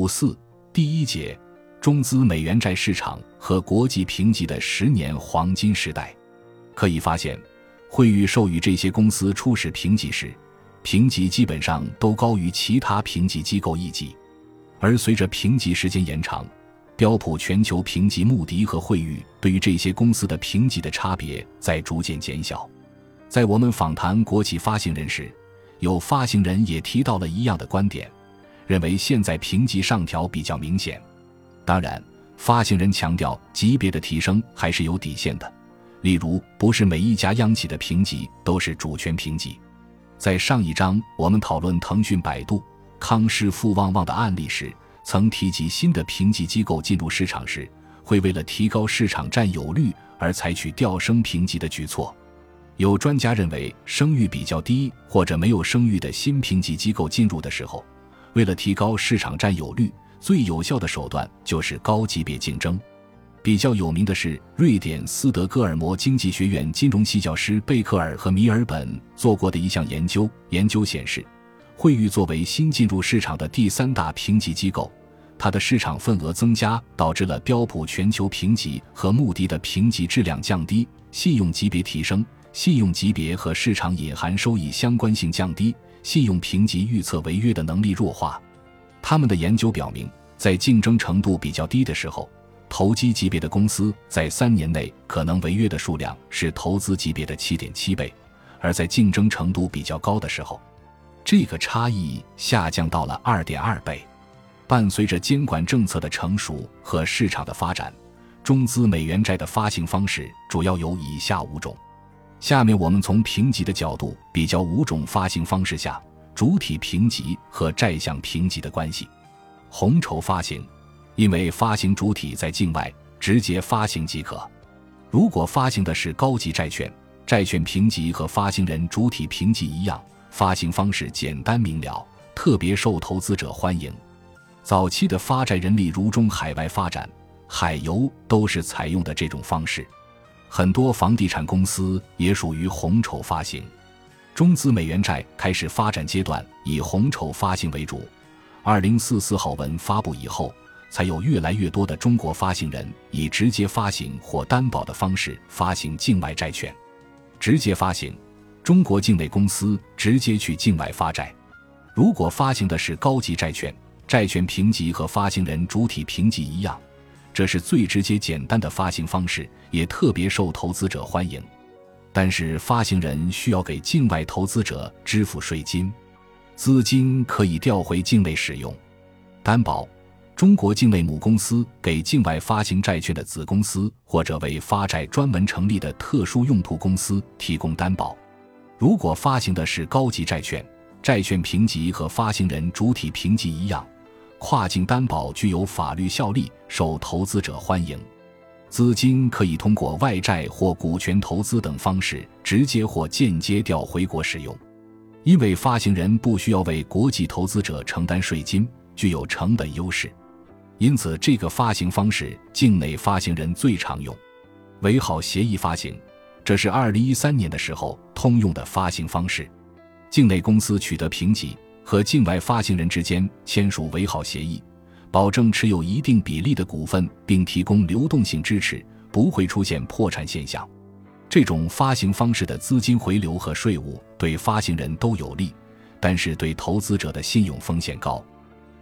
五四第一节，中资美元债市场和国际评级的十年黄金时代。可以发现，惠誉授予这些公司初始评级时，评级基本上都高于其他评级机构一级。而随着评级时间延长，标普全球评级、穆迪和惠誉对于这些公司的评级的差别在逐渐减小。在我们访谈国企发行人时，有发行人也提到了一样的观点，认为现在评级上调比较明显。当然，发行人强调级别的提升还是有底线的，例如不是每一家央企的评级都是主权评级。在上一章我们讨论腾讯、百度。康师傅旺旺的案例时，曾提及新的评级机构进入市场时，会为了提高市场占有率而采取调升评级的举措。有专家认为，声誉比较低或者没有声誉的新评级机构进入的时候，为了提高市场占有率，最有效的手段就是高级别竞争。比较有名的是，瑞典斯德哥尔摩经济学院金融系教师贝克尔和米尔本做过的一项研究。研究显示。惠誉作为新进入市场的第三大评级机构，它的市场份额增加导致了标普全球评级和穆迪的评级质量降低，信用级别提升，信用级别和市场隐含收益相关性降低，信用评级预测违约的能力弱化。他们的研究表明，在竞争程度比较低的时候，投机级别的公司在三年内可能违约的数量是投资级别的七点七倍，而在竞争程度比较高的时候。这个差异下降到了二点二倍。伴随着监管政策的成熟和市场的发展，中资美元债的发行方式主要有以下五种。下面我们从评级的角度比较五种发行方式下主体评级和债项评级的关系。红筹发行，因为发行主体在境外，直接发行即可。如果发行的是高级债券，债券评级和发行人主体评级一样。发行方式简单明了，特别受投资者欢迎。早期的发债人力如中海外发展，海油都是采用的这种方式。很多房地产公司也属于红筹发行。中资美元债开始发展阶段以红筹发行为主。二零四四号文发布以后，才有越来越多的中国发行人以直接发行或担保的方式发行境外债券。直接发行。中国境内公司直接去境外发债，如果发行的是高级债券，债券评级和发行人主体评级一样，这是最直接简单的发行方式，也特别受投资者欢迎。但是发行人需要给境外投资者支付税金，资金可以调回境内使用。担保，中国境内母公司给境外发行债券的子公司或者为发债专门成立的特殊用途公司提供担保。如果发行的是高级债券，债券评级和发行人主体评级一样，跨境担保具有法律效力，受投资者欢迎。资金可以通过外债或股权投资等方式直接或间接调回国使用，因为发行人不需要为国际投资者承担税金，具有成本优势，因此这个发行方式境内发行人最常用。为好协议发行。这是二零一三年的时候通用的发行方式，境内公司取得评级和境外发行人之间签署为好协议，保证持有一定比例的股份，并提供流动性支持，不会出现破产现象。这种发行方式的资金回流和税务对发行人都有利，但是对投资者的信用风险高。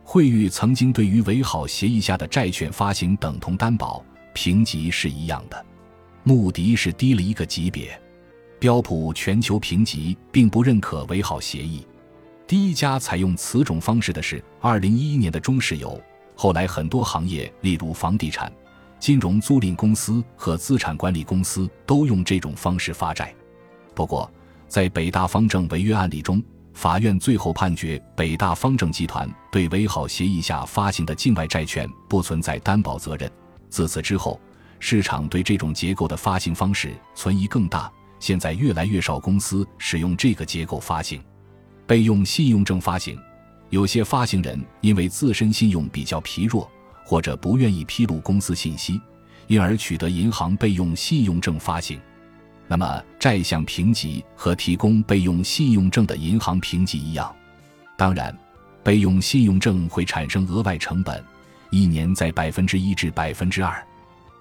惠誉曾经对于为好协议下的债券发行等同担保，评级是一样的。穆迪是低了一个级别，标普全球评级并不认可为好协议。第一家采用此种方式的是二零一一年的中石油，后来很多行业，例如房地产、金融租赁公司和资产管理公司都用这种方式发债。不过，在北大方正违约案例中，法院最后判决北大方正集团对为好协议下发行的境外债券不存在担保责任。自此之后。市场对这种结构的发行方式存疑更大。现在越来越少公司使用这个结构发行，备用信用证发行。有些发行人因为自身信用比较疲弱，或者不愿意披露公司信息，因而取得银行备用信用证发行。那么，债项评级和提供备用信用证的银行评级一样。当然，备用信用证会产生额外成本，一年在百分之一至百分之二。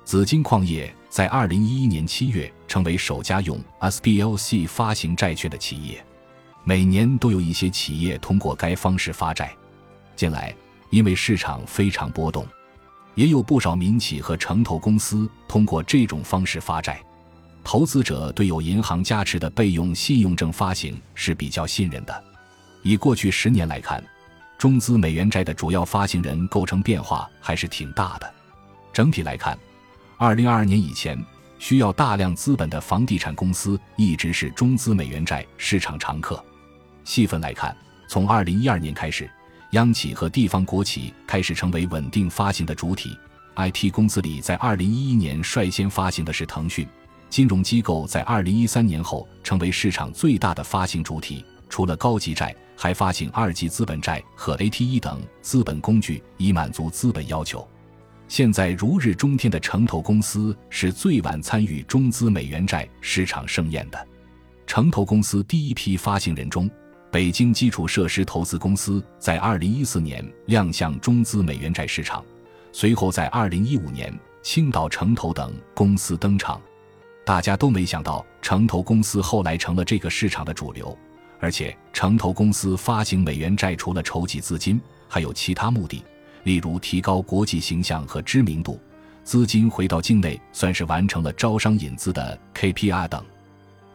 紫金矿业在二零一一年七月成为首家用 SBLC 发行债券的企业。每年都有一些企业通过该方式发债。近来，因为市场非常波动，也有不少民企和城投公司通过这种方式发债。投资者对有银行加持的备用信用证发行是比较信任的。以过去十年来看，中资美元债的主要发行人构成变化还是挺大的。整体来看。二零二二年以前，需要大量资本的房地产公司一直是中资美元债市场常客。细分来看，从二零一二年开始，央企和地方国企开始成为稳定发行的主体。IT 公司里，在二零一一年率先发行的是腾讯。金融机构在二零一三年后成为市场最大的发行主体，除了高级债，还发行二级资本债和 A T E 等资本工具，以满足资本要求。现在如日中天的城投公司是最晚参与中资美元债市场盛宴的。城投公司第一批发行人中，北京基础设施投资公司在2014年亮相中资美元债市场，随后在2015年青岛城投等公司登场。大家都没想到，城投公司后来成了这个市场的主流。而且，城投公司发行美元债除了筹集资金，还有其他目的。例如，提高国际形象和知名度，资金回到境内，算是完成了招商引资的 KPI 等。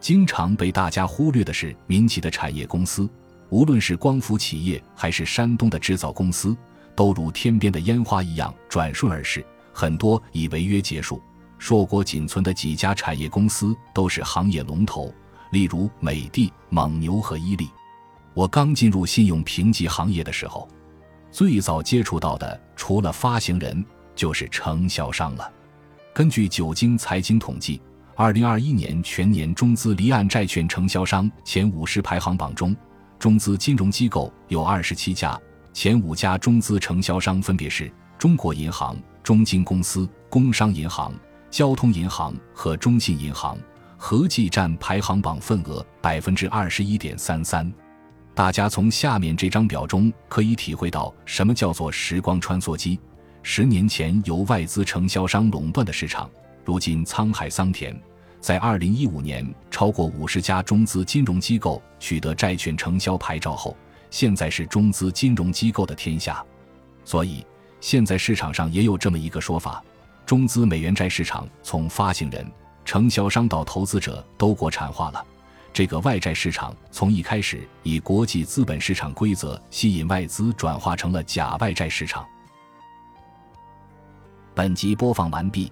经常被大家忽略的是，民企的产业公司，无论是光伏企业还是山东的制造公司，都如天边的烟花一样转瞬而逝，很多已违约结束。硕果仅存的几家产业公司都是行业龙头，例如美的、蒙牛和伊利。我刚进入信用评级行业的时候。最早接触到的，除了发行人，就是承销商了。根据久经财经统计，二零二一年全年中资离岸债券承销商前五十排行榜中，中资金融机构有二十七家，前五家中资承销商分别是中国银行、中金公司、工商银行、交通银行和中信银行，合计占排行榜份额百分之二十一点三三。大家从下面这张表中可以体会到什么叫做时光穿梭机。十年前由外资承销商垄断的市场，如今沧海桑田。在二零一五年，超过五十家中资金融机构取得债券承销牌照后，现在是中资金融机构的天下。所以，现在市场上也有这么一个说法：中资美元债市场从发行人、承销商到投资者都国产化了。这个外债市场从一开始以国际资本市场规则吸引外资，转化成了假外债市场。本集播放完毕，